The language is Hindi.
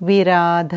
विराध